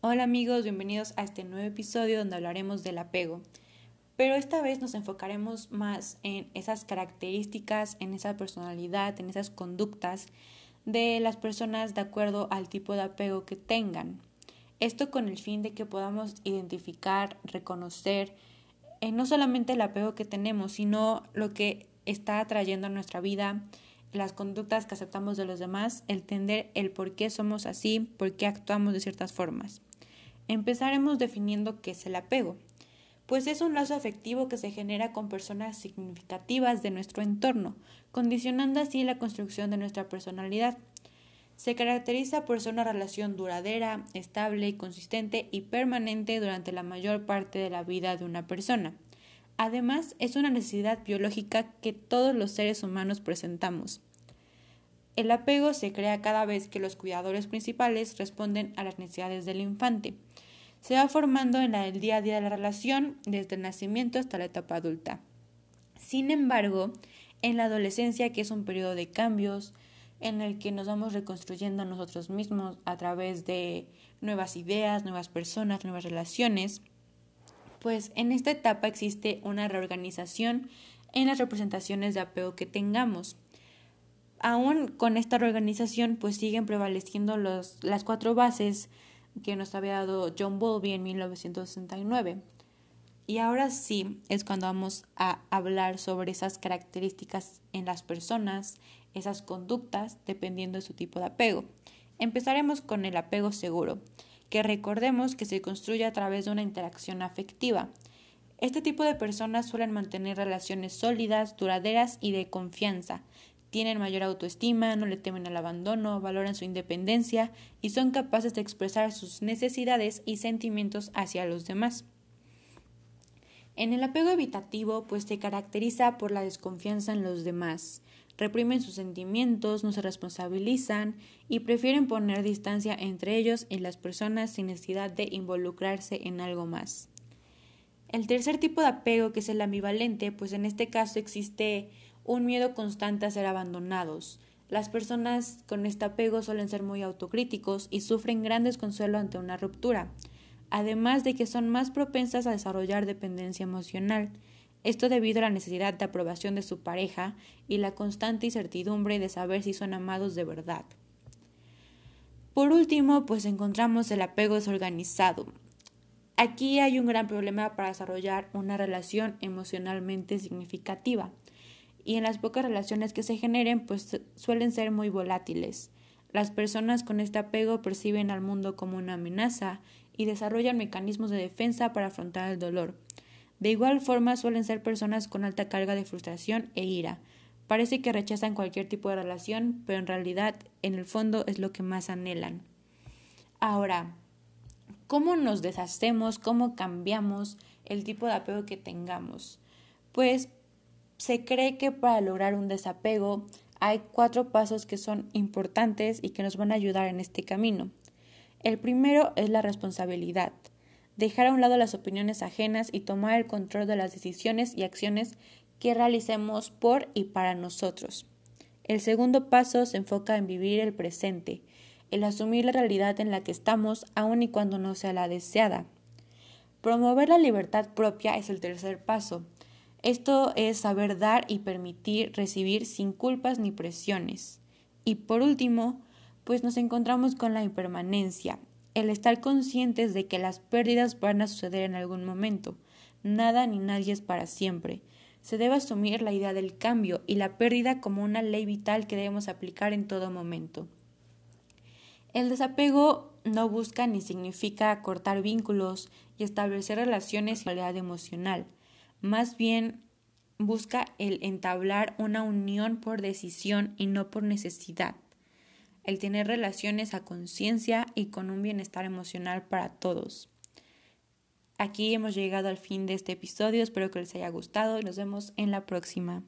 Hola amigos, bienvenidos a este nuevo episodio donde hablaremos del apego. Pero esta vez nos enfocaremos más en esas características, en esa personalidad, en esas conductas de las personas de acuerdo al tipo de apego que tengan. Esto con el fin de que podamos identificar, reconocer eh, no solamente el apego que tenemos, sino lo que está atrayendo a nuestra vida, las conductas que aceptamos de los demás, entender el por qué somos así, por qué actuamos de ciertas formas. Empezaremos definiendo qué es el apego, pues es un lazo afectivo que se genera con personas significativas de nuestro entorno, condicionando así la construcción de nuestra personalidad. Se caracteriza por ser una relación duradera, estable, consistente y permanente durante la mayor parte de la vida de una persona. Además, es una necesidad biológica que todos los seres humanos presentamos. El apego se crea cada vez que los cuidadores principales responden a las necesidades del infante. Se va formando en el día a día de la relación, desde el nacimiento hasta la etapa adulta. Sin embargo, en la adolescencia, que es un periodo de cambios, en el que nos vamos reconstruyendo a nosotros mismos a través de nuevas ideas, nuevas personas, nuevas relaciones, pues en esta etapa existe una reorganización en las representaciones de apego que tengamos aún con esta reorganización, pues siguen prevaleciendo los, las cuatro bases que nos había dado John Bowlby en 1969. Y ahora sí es cuando vamos a hablar sobre esas características en las personas, esas conductas, dependiendo de su tipo de apego. Empezaremos con el apego seguro, que recordemos que se construye a través de una interacción afectiva. Este tipo de personas suelen mantener relaciones sólidas, duraderas y de confianza, tienen mayor autoestima, no le temen al abandono, valoran su independencia y son capaces de expresar sus necesidades y sentimientos hacia los demás. En el apego evitativo, pues se caracteriza por la desconfianza en los demás, reprimen sus sentimientos, no se responsabilizan y prefieren poner distancia entre ellos y las personas sin necesidad de involucrarse en algo más. El tercer tipo de apego, que es el ambivalente, pues en este caso existe un miedo constante a ser abandonados. Las personas con este apego suelen ser muy autocríticos y sufren gran desconsuelo ante una ruptura, además de que son más propensas a desarrollar dependencia emocional, esto debido a la necesidad de aprobación de su pareja y la constante incertidumbre de saber si son amados de verdad. Por último, pues encontramos el apego desorganizado. Aquí hay un gran problema para desarrollar una relación emocionalmente significativa y en las pocas relaciones que se generen pues suelen ser muy volátiles. Las personas con este apego perciben al mundo como una amenaza y desarrollan mecanismos de defensa para afrontar el dolor. De igual forma suelen ser personas con alta carga de frustración e ira. Parece que rechazan cualquier tipo de relación, pero en realidad en el fondo es lo que más anhelan. Ahora, ¿cómo nos deshacemos, cómo cambiamos el tipo de apego que tengamos? Pues se cree que para lograr un desapego hay cuatro pasos que son importantes y que nos van a ayudar en este camino. El primero es la responsabilidad, dejar a un lado las opiniones ajenas y tomar el control de las decisiones y acciones que realicemos por y para nosotros. El segundo paso se enfoca en vivir el presente, el asumir la realidad en la que estamos aun y cuando no sea la deseada. Promover la libertad propia es el tercer paso, esto es saber dar y permitir recibir sin culpas ni presiones. Y por último, pues nos encontramos con la impermanencia, el estar conscientes de que las pérdidas van a suceder en algún momento. Nada ni nadie es para siempre. Se debe asumir la idea del cambio y la pérdida como una ley vital que debemos aplicar en todo momento. El desapego no busca ni significa cortar vínculos y establecer relaciones y calidad emocional más bien busca el entablar una unión por decisión y no por necesidad, el tener relaciones a conciencia y con un bienestar emocional para todos. Aquí hemos llegado al fin de este episodio, espero que les haya gustado y nos vemos en la próxima.